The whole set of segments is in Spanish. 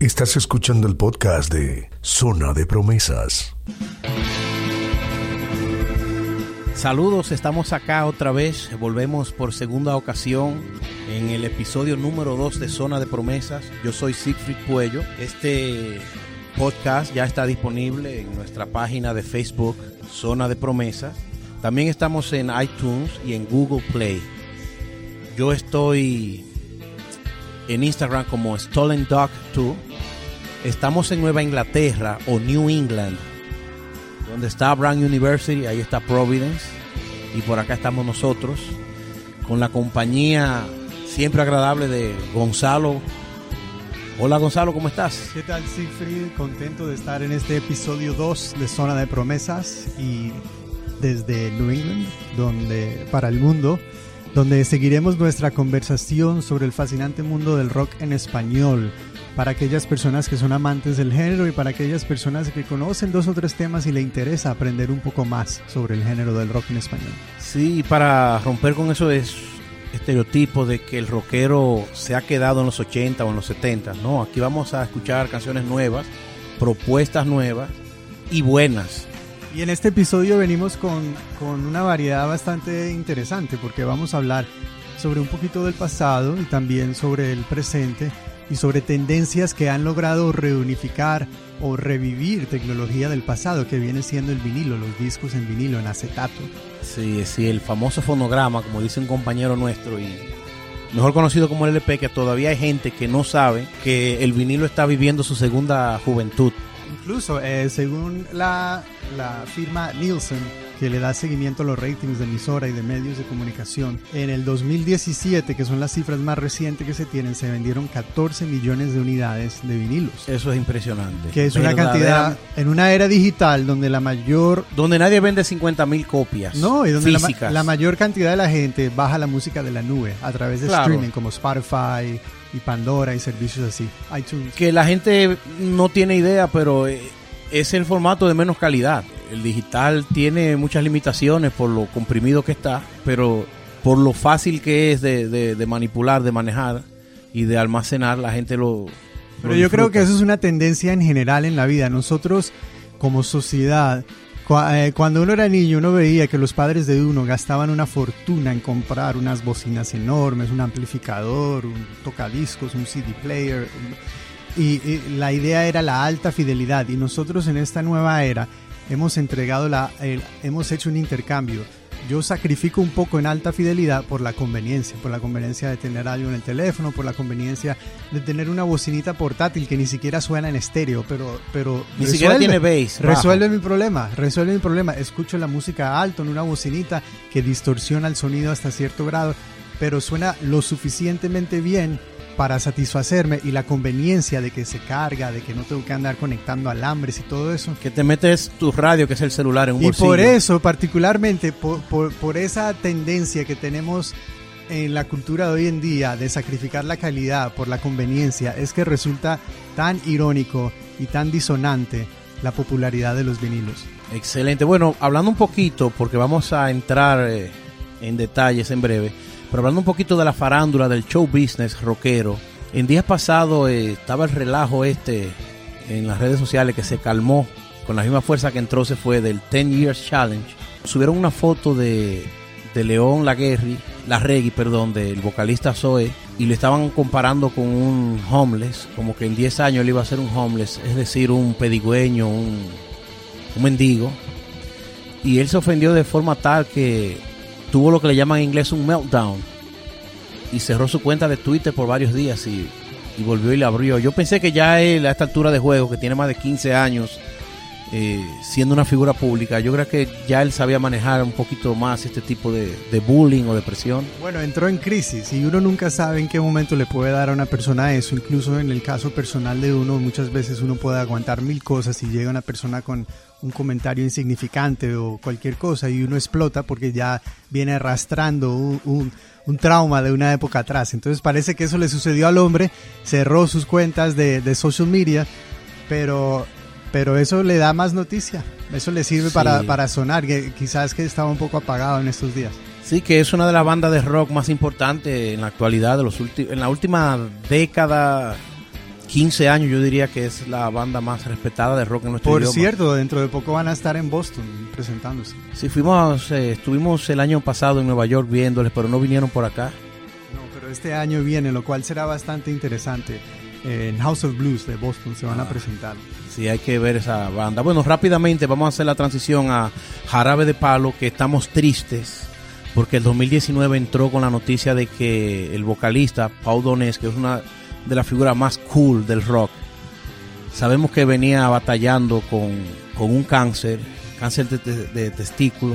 Estás escuchando el podcast de Zona de Promesas. Saludos, estamos acá otra vez, volvemos por segunda ocasión en el episodio número 2 de Zona de Promesas. Yo soy Siegfried Puello. Este podcast ya está disponible en nuestra página de Facebook, Zona de Promesas. También estamos en iTunes y en Google Play. Yo estoy en Instagram como Stolen Dog 2. Estamos en Nueva Inglaterra o New England, donde está Brown University, ahí está Providence, y por acá estamos nosotros, con la compañía siempre agradable de Gonzalo. Hola Gonzalo, ¿cómo estás? ¿Qué tal, Siegfried? Contento de estar en este episodio 2 de Zona de Promesas y desde New England, donde para el mundo, donde seguiremos nuestra conversación sobre el fascinante mundo del rock en español para aquellas personas que son amantes del género y para aquellas personas que conocen dos o tres temas y le interesa aprender un poco más sobre el género del rock en español. Sí, para romper con eso es estereotipo de que el rockero se ha quedado en los 80 o en los 70. No, aquí vamos a escuchar canciones nuevas, propuestas nuevas y buenas. Y en este episodio venimos con, con una variedad bastante interesante porque vamos a hablar sobre un poquito del pasado y también sobre el presente y sobre tendencias que han logrado reunificar o revivir tecnología del pasado que viene siendo el vinilo, los discos en vinilo, en acetato. Sí, sí, el famoso fonograma, como dice un compañero nuestro y mejor conocido como el LP, que todavía hay gente que no sabe que el vinilo está viviendo su segunda juventud. Incluso, eh, según la, la firma Nielsen, que le da seguimiento a los ratings de emisora y de medios de comunicación. En el 2017, que son las cifras más recientes que se tienen, se vendieron 14 millones de unidades de vinilos. Eso es impresionante. Que es una cantidad en una era digital donde la mayor... Donde nadie vende 50 mil copias. No, y donde la, la, mayor cantidad de la gente baja la música de la nube a través de streaming como Spotify y Pandora y servicios así, iTunes. Que la gente no tiene idea, pero es el formato de menos calidad el digital tiene muchas limitaciones por lo comprimido que está, pero por lo fácil que es de, manipular, de manejar y de almacenar, la gente lo... Pero yo creo que eso es una tendencia en general en la vida. Nosotros como sociedad, eh, cuando uno era niño, uno veía que los padres de uno gastaban una fortuna en comprar unas bocinas enormes, un amplificador, un tocadiscos, un CD player. y, la idea era la alta fidelidad. Y nosotros en esta nueva era hemos entregado la, hemos hecho un intercambio. Yo sacrifico un poco en alta fidelidad por la conveniencia, por la conveniencia de tener algo en el teléfono, por la conveniencia de tener una bocinita portátil que ni siquiera suena en estéreo, pero, pero ni siquiera tiene bass. Resuelve mi problema, resuelve mi problema. Escucho la música alto en una bocinita que distorsiona el sonido hasta cierto grado, pero suena lo suficientemente bien para satisfacerme y la conveniencia de que se carga, de que no tengo que andar conectando alambres y todo eso. Que te metes tu radio, que es el celular, en un bolsillo. Y por eso, particularmente, por, por, esa tendencia que tenemos en la cultura de hoy en día de sacrificar la calidad por la conveniencia, es que resulta tan irónico y tan disonante la popularidad de los vinilos. Excelente. Bueno, hablando un poquito, porque vamos a entrar eh, en detalles en breve pero hablando un poquito de la farándula, del show business rockero, en días pasados eh, estaba el relajo este en las redes sociales que se calmó con la misma fuerza que entró se fue del 10 Years Challenge. Subieron una foto de, de León Laguerri, la Reggae, perdón, del vocalista Zoe, y le estaban comparando con un homeless, como que en 10 años él iba a ser un homeless, es decir, un pedigüeño, un, un mendigo. Y él se ofendió de forma tal que tuvo lo que le llaman en inglés un meltdown y cerró su cuenta de Twitter por varios días y, volvió y la abrió. Yo pensé que ya él a esta altura de juego, que tiene más de 15 años eh, siendo una figura pública, yo creo que ya él sabía manejar un poquito más este tipo de, de, bullying o depresión. Bueno, entró en crisis y uno nunca sabe en qué momento le puede dar a una persona eso. Incluso en el caso personal de uno, muchas veces uno puede aguantar mil cosas y llega una persona con un comentario insignificante o cualquier cosa y uno explota porque ya viene arrastrando un, trauma de una época atrás. Entonces parece que eso le sucedió al hombre, cerró sus cuentas de, social media, pero, pero eso le da más noticia, eso le sirve para, para sonar, que quizás que estaba un poco apagado en estos días. Sí, que es una de las bandas de rock más importantes en la actualidad, de los en la última década 15 años yo diría que es la banda más respetada de rock en nuestro Por idioma. cierto, dentro de poco van a estar en Boston presentándose. Sí, fuimos, eh, estuvimos el año pasado en Nueva York viéndoles, pero no vinieron por acá. No, pero este año viene, lo cual será bastante interesante. En House of Blues de Boston se van a presentar. Sí, hay que ver esa banda. Bueno, rápidamente vamos a hacer la transición a Jarabe de Palo, que estamos tristes porque el 2019 entró con la noticia de que el vocalista Paul Donés, que es una de las figuras más cool del rock, sabemos que venía batallando con, con un cáncer, cáncer de, de- de testículo,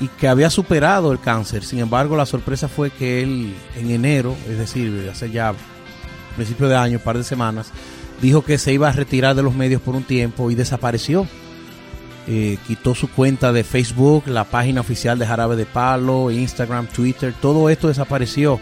y que había superado el cáncer. Sin embargo, la sorpresa fue que él en enero, es decir, hace ya principio de año, un par de semanas, dijo que se iba a retirar de los medios por un tiempo y desapareció. Eh, quitó su cuenta de Facebook, la página oficial de Jarabe de Palo, Instagram, Twitter, todo esto desapareció,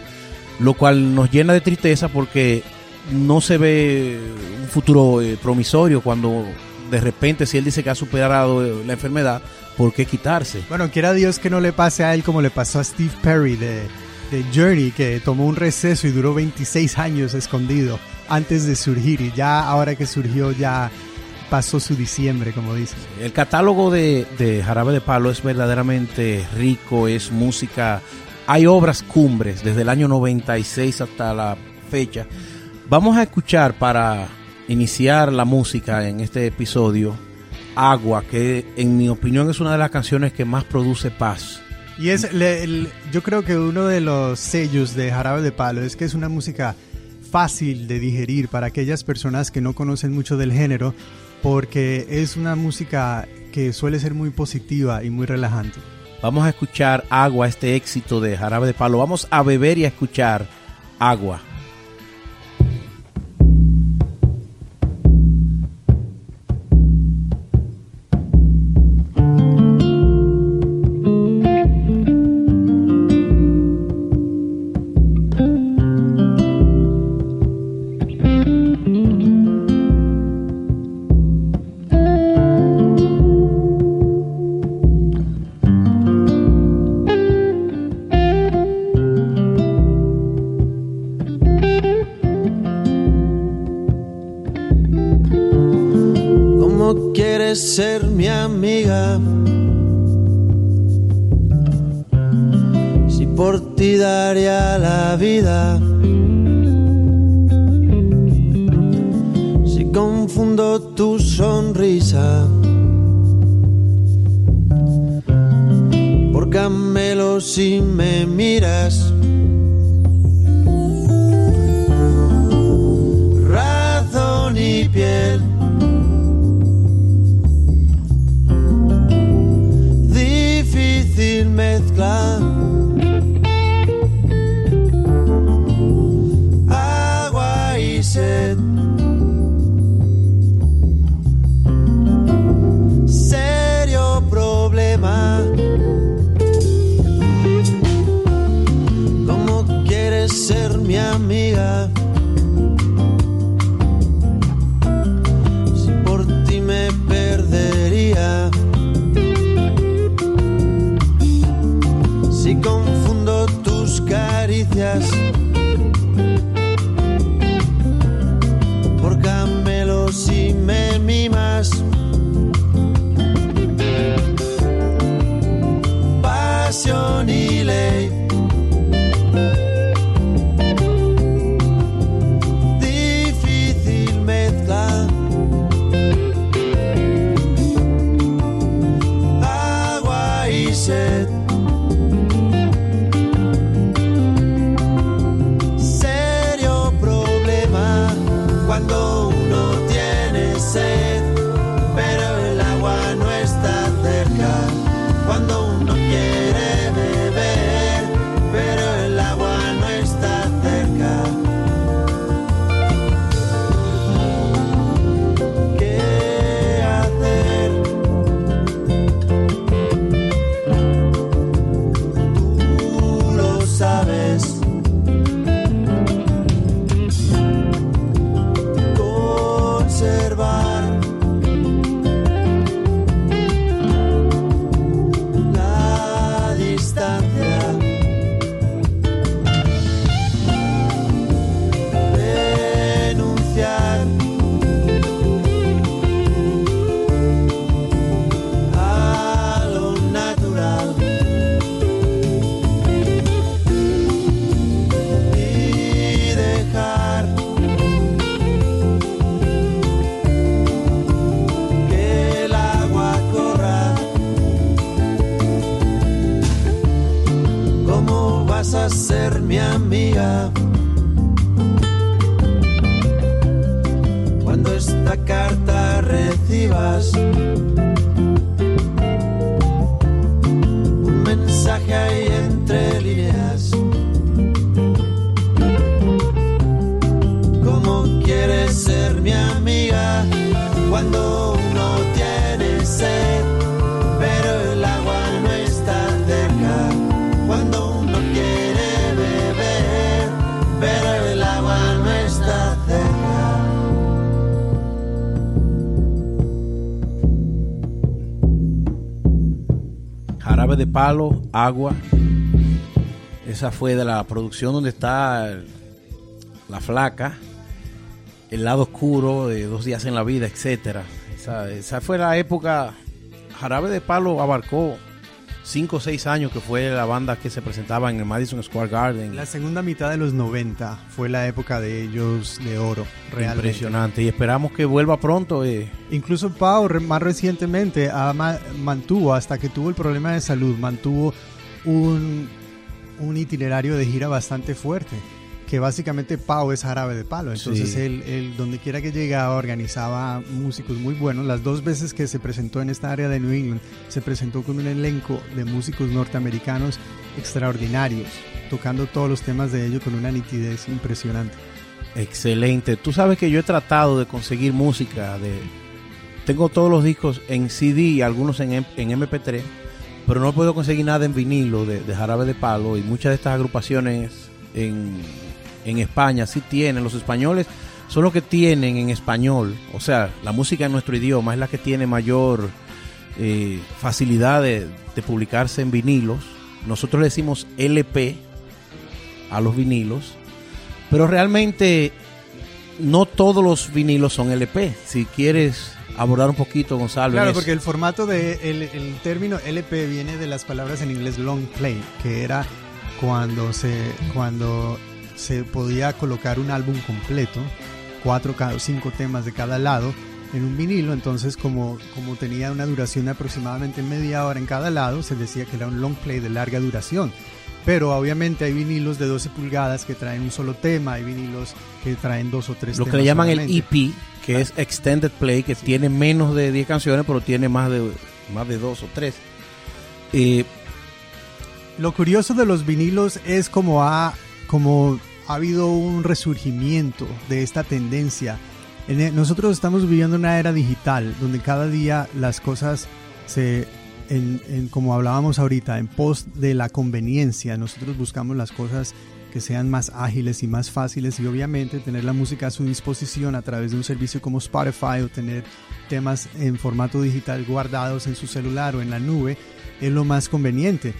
lo cual nos llena de tristeza porque no se ve un futuro eh, promisorio cuando de repente si él dice que ha superado eh, la enfermedad, ¿por qué quitarse? Bueno, quiera Dios que no le pase a él como le pasó a Steve Perry de, de Journey, que tomó un receso y duró 26 años escondido antes de surgir y ya ahora que surgió ya pasó su diciembre, como dicen. El catálogo de, de Jarabe de Palo es verdaderamente rico, es música. Hay obras cumbres desde el año 96 hasta la fecha. Vamos a escuchar para iniciar la música en este episodio Agua, que en mi opinión es una de las canciones que más produce paz. Y es, le- el- yo creo que uno de los sellos de Jarabe de Palo es que es una música fácil de digerir para aquellas personas que no conocen mucho del género, porque es una música que suele ser muy positiva y muy relajante. Vamos a escuchar Agua, este éxito de Jarabe de Palo. Vamos a beber y a escuchar Agua. Si me miras. Agua. Esa fue de la producción donde está la flaca, el lado oscuro de dos días en la vida, etcétera. Esa, esa fue la época. Jarabe de palo abarcó cinco o seis años que fue la banda que se presentaba en el Madison Square Garden. La segunda mitad de los 90 fue la época de ellos de oro, realmente. Impresionante. Y esperamos que vuelva pronto. eh. Incluso Pau más recientemente mantuvo, hasta que tuvo el problema de salud, mantuvo un, un itinerario de gira bastante fuerte. Que básicamente Pau es jarabe de palo. Entonces Sí. él, él, donde quiera que llegaba, organizaba músicos muy buenos. Las dos veces que se presentó en esta área de New England, se presentó con un elenco de músicos norteamericanos extraordinarios, tocando todos los temas de ellos con una nitidez impresionante. Excelente. Tú sabes que yo he tratado de conseguir música de... Tengo todos los discos en CD y algunos en, en MP3, pero no puedo conseguir nada en vinilo de, de Jarabe de Palo y muchas de estas agrupaciones en, en España sí tienen. Los españoles son los que tienen en español, o sea, la música en nuestro idioma es la que tiene mayor eh, facilidad de, de publicarse en vinilos. Nosotros le decimos LP a los vinilos, pero realmente no todos los vinilos son LP. Si quieres abordar un poquito, Gonzalo. Claro, porque el formato de el, el término LP viene de las palabras en inglés long play, que era cuando se cuando se podía colocar un álbum completo, cuatro o cinco temas de cada lado en un vinilo, entonces como como tenía una duración de aproximadamente media hora en cada lado, se decía que era un long play de larga duración. Pero obviamente hay vinilos de 12 pulgadas que traen un solo tema, hay vinilos que traen dos o tres Lo que le llaman solamente. el EP, que es Extended Play, que tiene menos de 10 canciones, pero tiene más de, más de dos o tres. Eh, Lo curioso de los vinilos es como ha, como ha habido un resurgimiento de esta tendencia. En e- nosotros estamos viviendo una era digital donde cada día las cosas se, como hablábamos ahorita, en pos de la conveniencia, nosotros buscamos las cosas que sean más ágiles y más fáciles y obviamente tener la música a su disposición a través de un servicio como Spotify o tener temas en formato digital guardados en su celular o en la nube es lo más conveniente.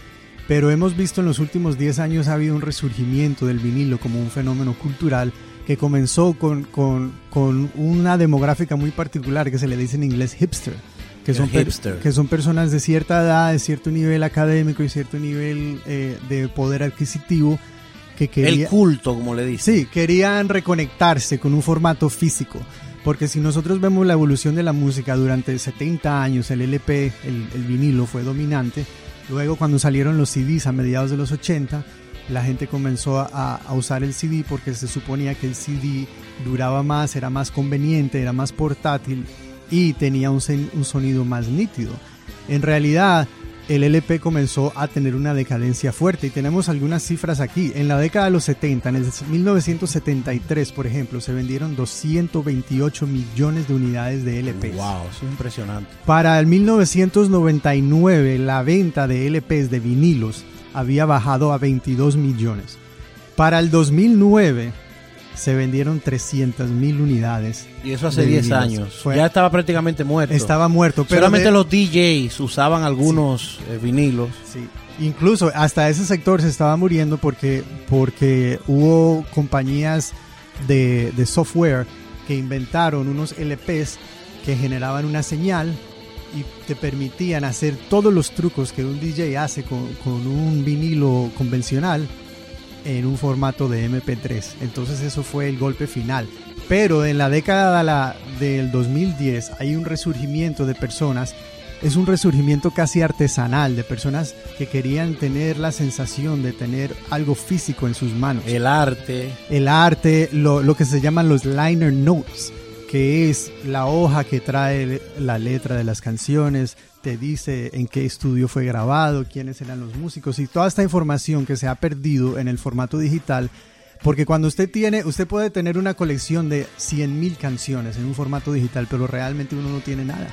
Pero hemos visto en los últimos 10 años ha habido un resurgimiento del vinilo como un fenómeno cultural que comenzó con, con, con una demográfica muy particular que se le dice en inglés hipster. Que son, hipster. que son personas de cierta edad, de cierto nivel académico y cierto nivel eh, de poder adquisitivo que quería, el culto, como le dicen. Sí, querían reconectarse con un formato físico. Porque si nosotros vemos la evolución de la música durante 70 años, el LP, el, el vinilo fue dominante. Luego cuando salieron los CDs a mediados de los 80, la gente comenzó a, usar el CD porque se suponía que el CD duraba más, era más conveniente, era más portátil y tenía un, un sonido más nítido. En realidad, el LP comenzó a tener una decadencia fuerte y tenemos algunas cifras aquí. En la década de los 70, en el 1973, por ejemplo, se vendieron 228 millones de unidades de LPs. Wow, eso es impresionante. Para el 1999, la venta de LPs de vinilos había bajado a 22 millones. Para el 2009 se vendieron 300 mil unidades. Y eso hace de 10 vinilos. años. Fue- ya estaba prácticamente muerto. Estaba muerto, pero Solamente de- los DJs usaban algunos eh, vinilos. Sí. Incluso hasta ese sector se estaba muriendo porque, porque hubo compañías de, de software que inventaron unos LPs que generaban una señal y te permitían hacer todos los trucos que un DJ hace con, con un vinilo convencional en un formato de MP3. Entonces eso fue el golpe final. Pero en la década de la- del 2010 hay un resurgimiento de personas, es un resurgimiento casi artesanal de personas que querían tener la sensación de tener algo físico en sus manos El arte. el arte, lo, lo que se llaman los liner notes, que es la hoja que trae la letra de las canciones, dice en qué estudio fue grabado, quiénes eran los músicos y toda esta información que se ha perdido en el formato digital. Porque cuando usted tiene, usted puede tener una colección de 100.000 canciones en un formato digital, pero realmente uno no tiene nada.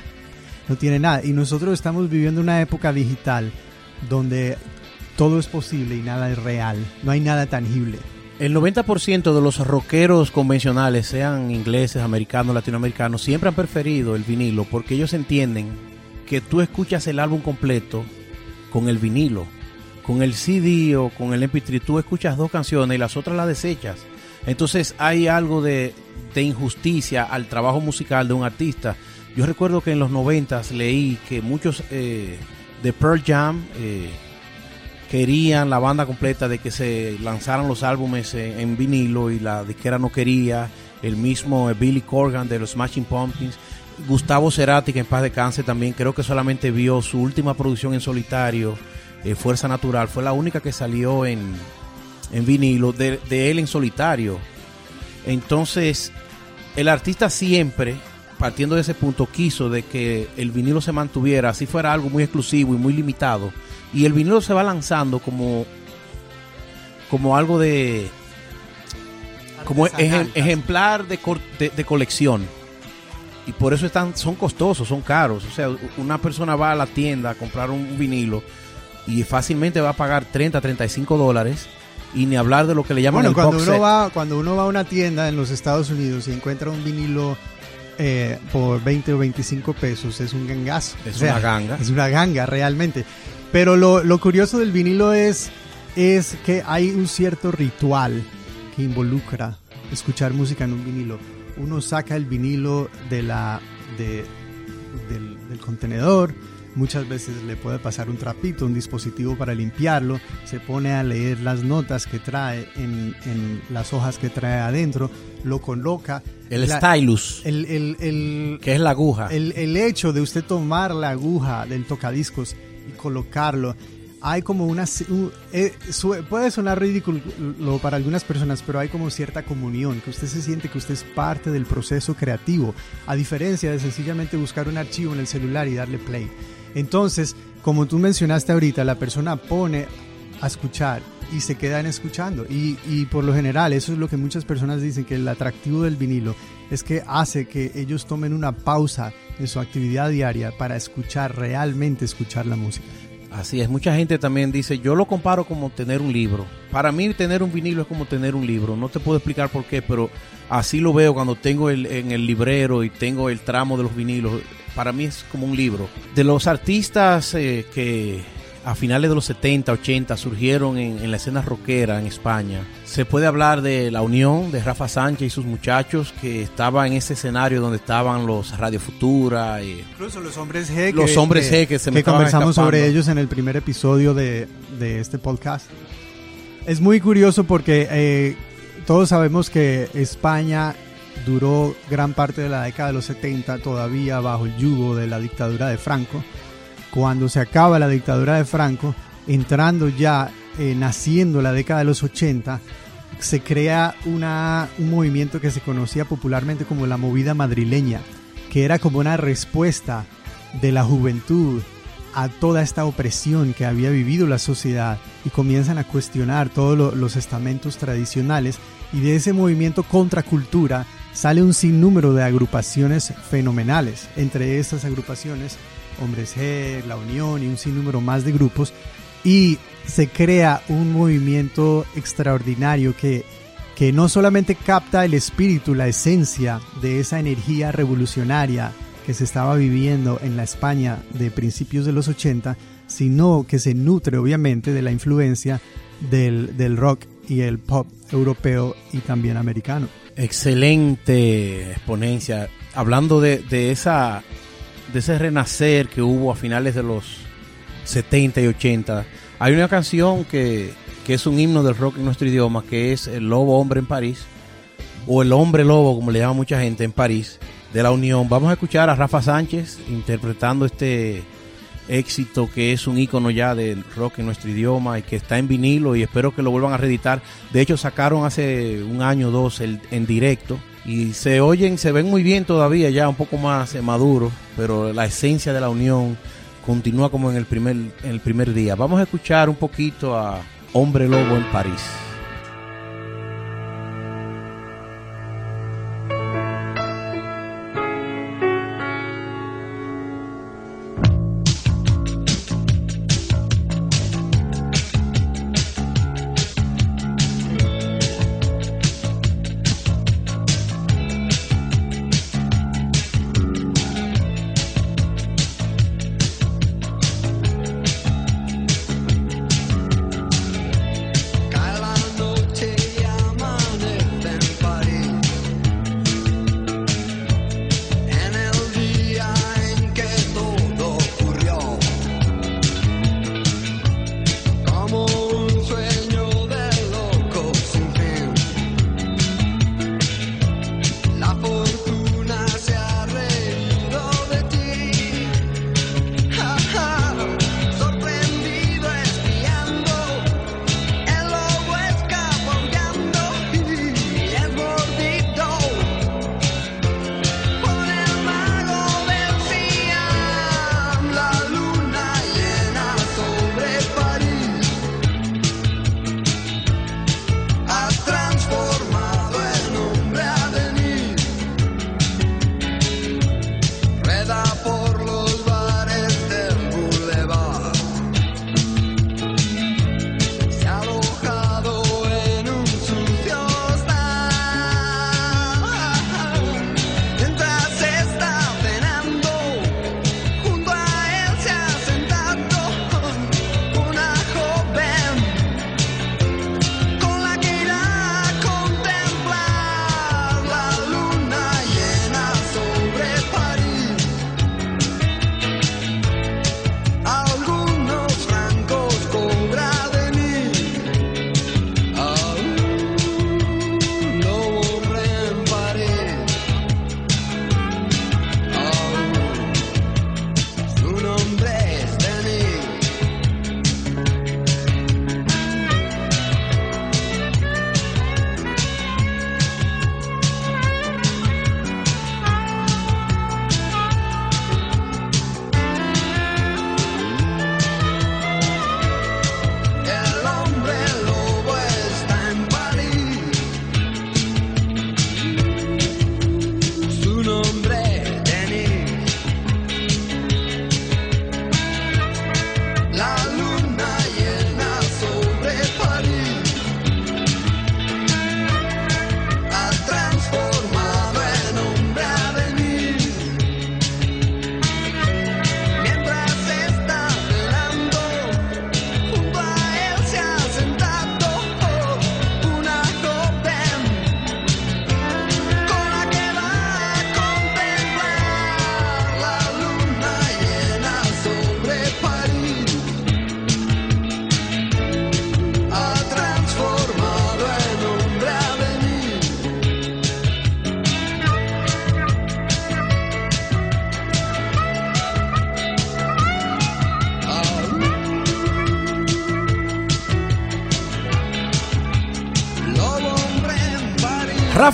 No tiene nada. Y nosotros estamos viviendo una época digital donde todo es posible y nada es real. No hay nada tangible. El 90% de los rockeros convencionales, sean ingleses, americanos, latinoamericanos, siempre han preferido el vinilo porque ellos entienden que tú escuchas el álbum completo con el vinilo. Con el CD o con el MP3 tú escuchas dos canciones y las otras las desechas. Entonces hay algo de, injusticia al trabajo musical de un artista. Yo recuerdo que en los 90 leí que muchos eh, de Pearl Jam... Eh, querían la banda completa de que se lanzaran los álbumes en, vinilo y la disquera no quería. El mismo Billy Corgan de los Smashing Pumpkins. Gustavo Cerati, que en paz de cáncer también creo que solamente vio su última producción en solitario, eh, Fuerza Natural. Fue la única que salió en, en vinilo de, de él en solitario. Entonces, el artista siempre partiendo de ese punto, quiso de que el vinilo se mantuviera, así fuera algo muy exclusivo y muy limitado, y el vinilo se va lanzando como como algo de como ejemplar de, de, colección y por eso están son costosos son caros o sea una persona va a la tienda a comprar un vinilo y fácilmente va a pagar 30 35 dólares y ni hablar de lo que le llaman bueno, el cuando box uno va cuando uno va a una tienda en los Estados Unidos y encuentra un vinilo eh, por 20 o 25 pesos es un gangazo. Es una ganga. Es una ganga realmente. Pero lo, curioso del vinilo es, es que hay un cierto ritual que involucra escuchar música en un vinilo. Uno saca el vinilo de la, del, del contenedor, muchas veces le puede pasar un trapito, un dispositivo para limpiarlo, se pone a leer las notas que trae en, en las hojas que trae adentro, lo coloca. El stylus, el, el, el, que es la aguja. El, el hecho de usted tomar la aguja del tocadiscos y colocarlo hay como una... Eh, puede sonar ridículo para algunas personas, pero hay como cierta comunión, que usted se siente que usted es parte del proceso creativo, a diferencia de sencillamente buscar un archivo en el celular y darle play. Entonces, como tú mencionaste ahorita, la persona pone a escuchar y se quedan escuchando. Y, y, por lo general, eso es lo que muchas personas dicen, que el atractivo del vinilo es que hace que ellos tomen una pausa en su actividad diaria para escuchar, realmente escuchar la música. Así es, mucha gente también dice, yo lo comparo como tener un libro. Para mí tener un vinilo es como tener un libro. No te puedo explicar por qué, pero así lo veo cuando tengo el, en el librero y tengo el tramo de los vinilos. Para mí es como un libro. De los artistas eh, que a finales de los 70, 80 surgieron en, la escena rockera en España. Se puede hablar de la unión de Rafa Sánchez y sus muchachos que estaban en ese escenario donde estaban los Radio Futura. Y Incluso los hombres G. Los hombres G que se Que conversamos sobre ellos en el primer episodio de, este podcast. Es muy curioso porque eh, todos sabemos que España duró gran parte de la década de los 70 todavía bajo el yugo de la dictadura de Franco cuando se acaba la dictadura de Franco, entrando ya, eh, naciendo la década de los 80, se crea un movimiento que se conocía popularmente como la movida madrileña, que era como una respuesta de la juventud a toda esta opresión que había vivido la sociedad y comienzan a cuestionar todos los estamentos tradicionales y de ese movimiento contracultura sale un sinnúmero de agrupaciones fenomenales. Entre estas agrupaciones Hombres G, La Unión y un sinnúmero más de grupos. Y se crea un movimiento extraordinario que, que no solamente capta el espíritu, la esencia de esa energía revolucionaria que se estaba viviendo en la España de principios de los 80, sino que se nutre obviamente de la influencia del, del rock y el pop europeo y también americano. Excelente exponencia. Hablando de, de esa de ese renacer que hubo a finales de los 70 y 80, hay una canción que, es un himno del rock en nuestro idioma, que es El Lobo Hombre en París, o El Hombre Lobo, como le llama mucha gente en París, de la Unión. Vamos a escuchar a Rafa Sánchez interpretando este éxito que es un icono ya del rock en nuestro idioma y que está en vinilo y espero que lo vuelvan a reeditar. De hecho, sacaron hace un año o dos el, en directo y se oyen, se ven muy bien todavía, ya un poco más eh, maduros, pero la esencia de la unión continúa como en el primer, en el primer día. Vamos a escuchar un poquito a Hombre Lobo en París.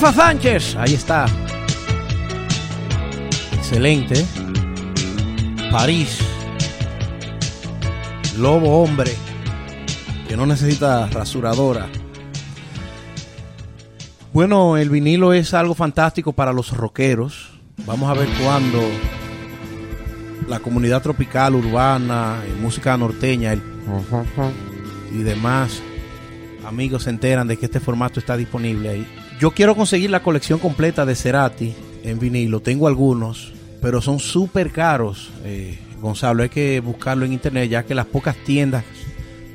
Rafa Sánchez, ahí está. Excelente. París. Lobo hombre. Que no necesita rasuradora. Bueno, el vinilo es algo fantástico para los rockeros. Vamos a ver cuándo la comunidad tropical, urbana, música norteña el- y demás amigos se enteran de que este formato está disponible ahí. Yo quiero conseguir la colección completa de Cerati en vinilo. Tengo algunos, pero son súper caros, eh, Gonzalo. Hay que buscarlo en internet, ya que las pocas tiendas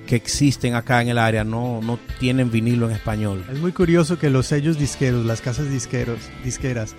que existen acá en el área no, no tienen vinilo en español. Es muy curioso que los sellos disqueros, las casas disqueros, disqueras,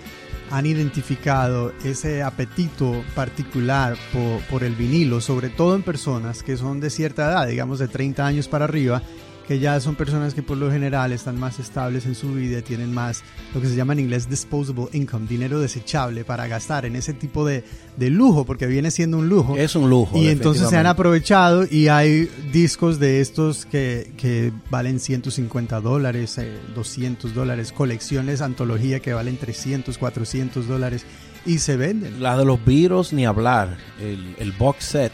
han identificado ese apetito particular por, por el vinilo, sobre todo en personas que son de cierta edad, digamos de 30 años para arriba, que ya son personas que por lo general están más estables en su vida, tienen más lo que se llama en inglés disposable income, dinero desechable para gastar en ese tipo de, de lujo, porque viene siendo un lujo. Es un lujo. Y entonces se han aprovechado y hay discos de estos que, que valen 150 dólares, eh, 200 dólares, colecciones, antología que valen 300, 400 dólares y se venden. La de los Beatles, ni hablar. El, el box set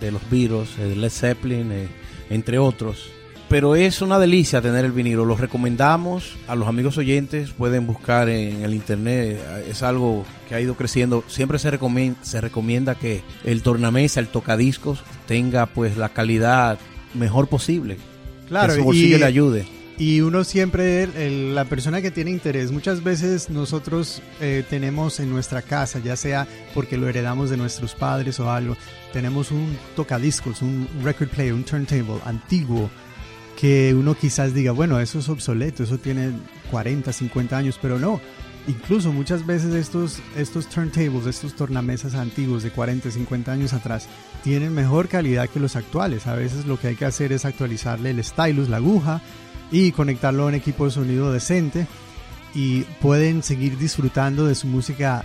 de los Beatles, el Led Zeppelin, eh, entre otros. Pero es una delicia tener el vinilo. Lo recomendamos a los amigos oyentes. Pueden buscar en el internet. Es algo que ha ido creciendo. Siempre se recomienda, se recomienda que el tornamesa, el tocadiscos, tenga pues la calidad mejor posible. Claro, que su bolsillo y- le ayude. Y uno siempre, el- el- la persona que tiene interés, muchas veces nosotros eh, tenemos en nuestra casa, ya sea porque lo heredamos de nuestros padres o algo, tenemos un tocadiscos, un record player, un turntable antiguo, que uno quizás diga, bueno, eso es obsoleto, eso tiene 40, 50 años, pero no. Incluso muchas veces estos, estos turntables, estos tornamesas antiguos de 40, 50 años atrás, tienen mejor calidad que los actuales. A veces lo que hay que hacer es actualizarle el stylus, la aguja, y conectarlo a un equipo de sonido decente y pueden seguir disfrutando de su música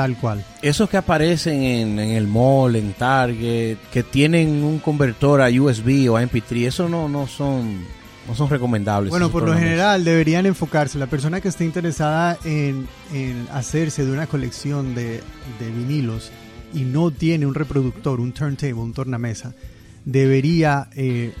tal cual. Esos que aparecen en, en el mall, en Target, que tienen un convertor a USB o a MP3, eso no, no son no son recomendables. Bueno, por lo general deberían enfocarse. La persona que esté interesada en, en hacerse de una colección de, de vinilos y no tiene un reproductor, un turntable, un tornamesa, debería eh,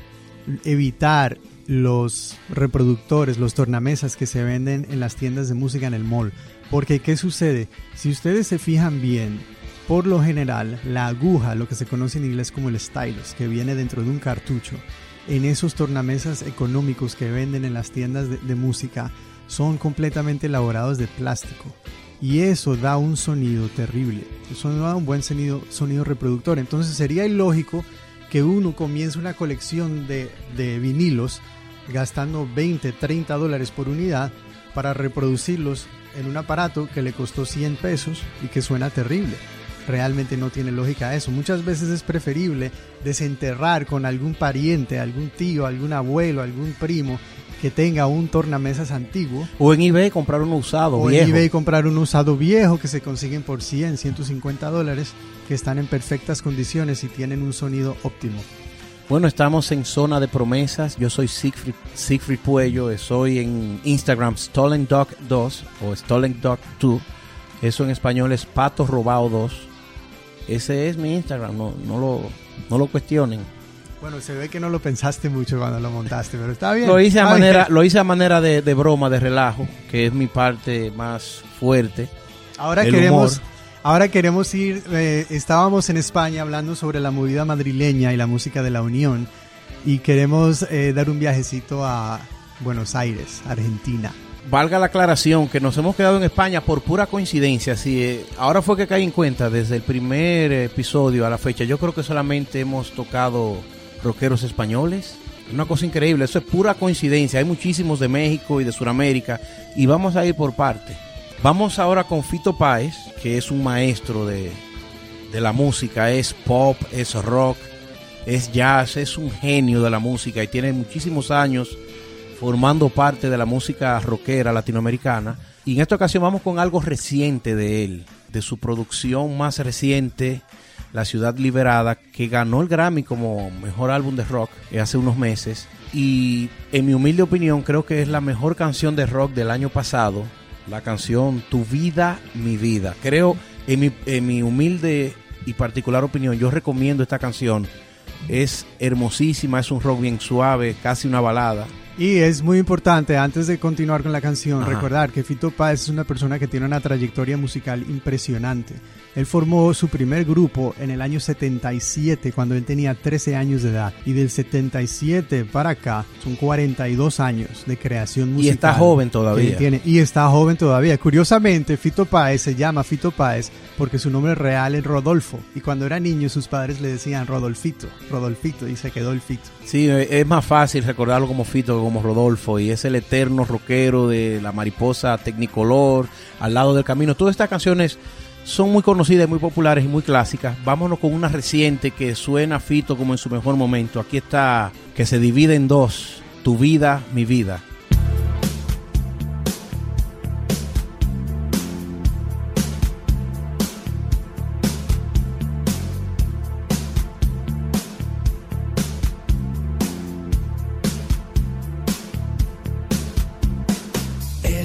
evitar los reproductores, los tornamesas que se venden en las tiendas de música en el mall. Porque, ¿qué sucede? Si ustedes se fijan bien, por lo general, la aguja, lo que se conoce en inglés como el stylus, que viene dentro de un cartucho, en esos tornamesas económicos que venden en las tiendas de, música, son completamente elaborados de plástico. Y eso da un sonido terrible. Eso no da un buen sonido, sonido reproductor. Entonces sería ilógico que uno comience una colección de, de vinilos gastando 20, 30 dólares por unidad para reproducirlos en un aparato que le costó 100 pesos y que suena terrible. Realmente no tiene lógica eso. Muchas veces es preferible desenterrar con algún pariente, algún tío, algún abuelo, algún primo que tenga un tornamesas antiguo O en eBay comprar uno usado, o viejo. en eBay comprar un usado viejo que se consiguen por 100, 150 dólares que están en perfectas condiciones y tienen un sonido óptimo. Bueno, estamos en zona de promesas. Yo soy Siegfried, Siegfried Puello. Soy en Instagram Stolen Dog 2 o Stolen Dog 2. Eso en español es Pato Robado 2. Ese es mi Instagram. No, no, lo, no lo cuestionen. Bueno, se ve que no lo pensaste mucho cuando lo montaste, pero está bien. Lo hice a manera, bien. lo hice a manera de, de broma, de relajo, que es mi parte más fuerte. Ahora queremos, humor. Ahora queremos ir. eh, estábamos en España hablando sobre la movida madrileña y la música de la Unión y queremos eh, dar un viajecito a Buenos Aires, Argentina. Valga la aclaración que nos hemos quedado en España por pura coincidencia. Sí, eh, ahora fue que caí en cuenta desde el primer episodio a la fecha. Yo creo que solamente hemos tocado rockeros españoles. Una cosa increíble, eso es pura coincidencia. Hay muchísimos de México y de Sudamérica y vamos a ir por parte. Vamos ahora con Fito Páez, que es un maestro de, de la música, es pop, es rock, es jazz, es un genio de la música y tiene muchísimos años formando parte de la música rockera latinoamericana. Y en esta ocasión vamos con algo reciente de él, de su producción más reciente, La Ciudad Liberada, que ganó el Grammy como mejor álbum de rock hace unos meses. Y en mi humilde opinión creo que es la mejor canción de rock del año pasado, la canción Tu vida, mi vida. Creo, en mi, en mi humilde y particular opinión, yo recomiendo esta canción. Es hermosísima, es un rock bien suave, casi una balada. Y es muy importante, antes de continuar con la canción, Ajá. recordar que Fito Páez es una persona que tiene una trayectoria musical impresionante. Él formó su primer grupo en el año 77, cuando él tenía 13 años de edad. Y del 77 para acá, son 42 años de creación Y musical. está joven todavía. tiene. Y está joven todavía. Curiosamente, Fito Páez se llama Fito Páez porque su nombre real es Rodolfo. Y cuando era niño, sus padres le decían Rodolfito, Rodolfito, y se quedó el Fito. Sí, es más fácil recordarlo como Fito que como Rodolfo. Y es el eterno rockero de la mariposa tecnicolor, al lado del camino. Todas estas canciones son muy conocidas, muy populares y muy clásicas. Vámonos con una reciente que suena Fito como en su mejor momento. Aquí está, que se divide en dos. Tu vida, mi vida.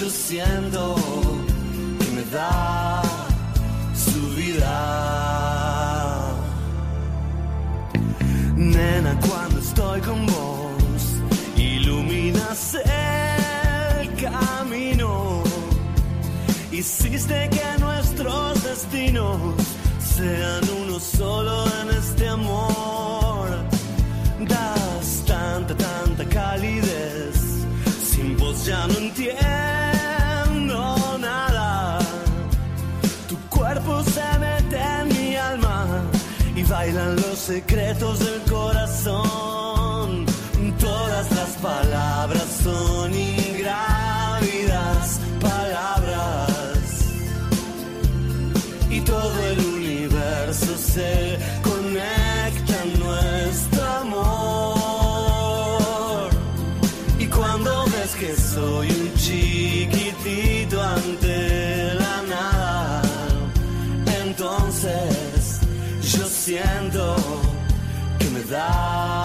yo siento que me da su vida. Nena, cuando estoy con vos, iluminas el camino. Hiciste que nuestros destinos sean uno solo en este amor. Das tanta, tanta calidez. Sin vos ya no entiendo bailan los secretos del corazón. Todas las palabras son ingrávidas palabras y todo el universo se que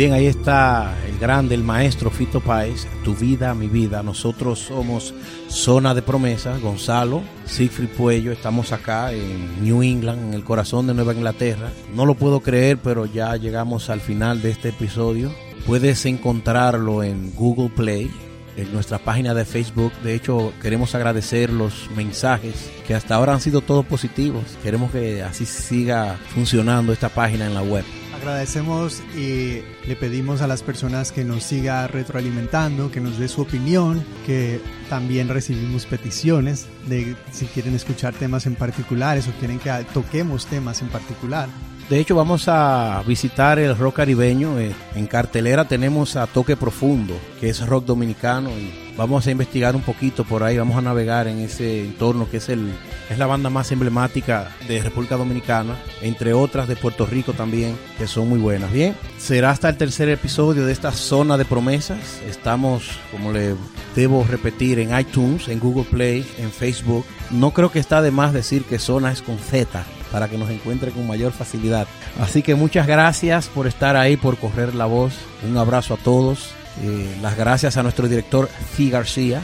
Bien, ahí está el grande, el maestro Fito Páez, tu vida, mi vida. Nosotros somos Zona de Promesa, Gonzalo, Siegfried Puello, estamos acá en New England, en el corazón de Nueva Inglaterra. No lo puedo creer, pero ya llegamos al final de este episodio. Puedes encontrarlo en Google Play, en nuestra página de Facebook. De hecho, queremos agradecer los mensajes que hasta ahora han sido todos positivos. Queremos que así siga funcionando esta página en la web. Agradecemos y le pedimos a las personas que nos siga retroalimentando, que nos dé su opinión, que también recibimos peticiones de si quieren escuchar temas en particulares o quieren que toquemos temas en particular. De hecho, vamos a visitar el rock caribeño. Eh, En cartelera tenemos a Toque Profundo, que es rock dominicano, y vamos a investigar un poquito por ahí, vamos a navegar en ese entorno que es el, Es la banda más emblemática de República Dominicana, entre otras de Puerto Rico también, que son muy buenas. Bien, será hasta el tercer episodio de esta zona de promesas. Estamos, como le debo repetir, en iTunes, en Google Play, en Facebook. No creo que está de más decir que zona es con Z para que nos encuentre con mayor facilidad. Así que muchas gracias por estar ahí, por correr la voz. Un abrazo a todos. Eh, las gracias a nuestro director Fi García,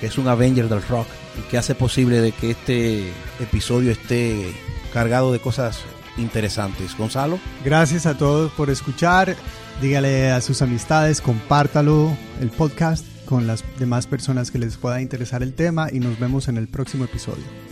que es un Avenger del rock y que hace posible de que este episodio esté cargado de cosas interesantes. Gonzalo. Gracias a todos por escuchar. Dígale a sus amistades, compártalo el podcast con las demás personas que les pueda interesar el tema y nos vemos en el próximo episodio.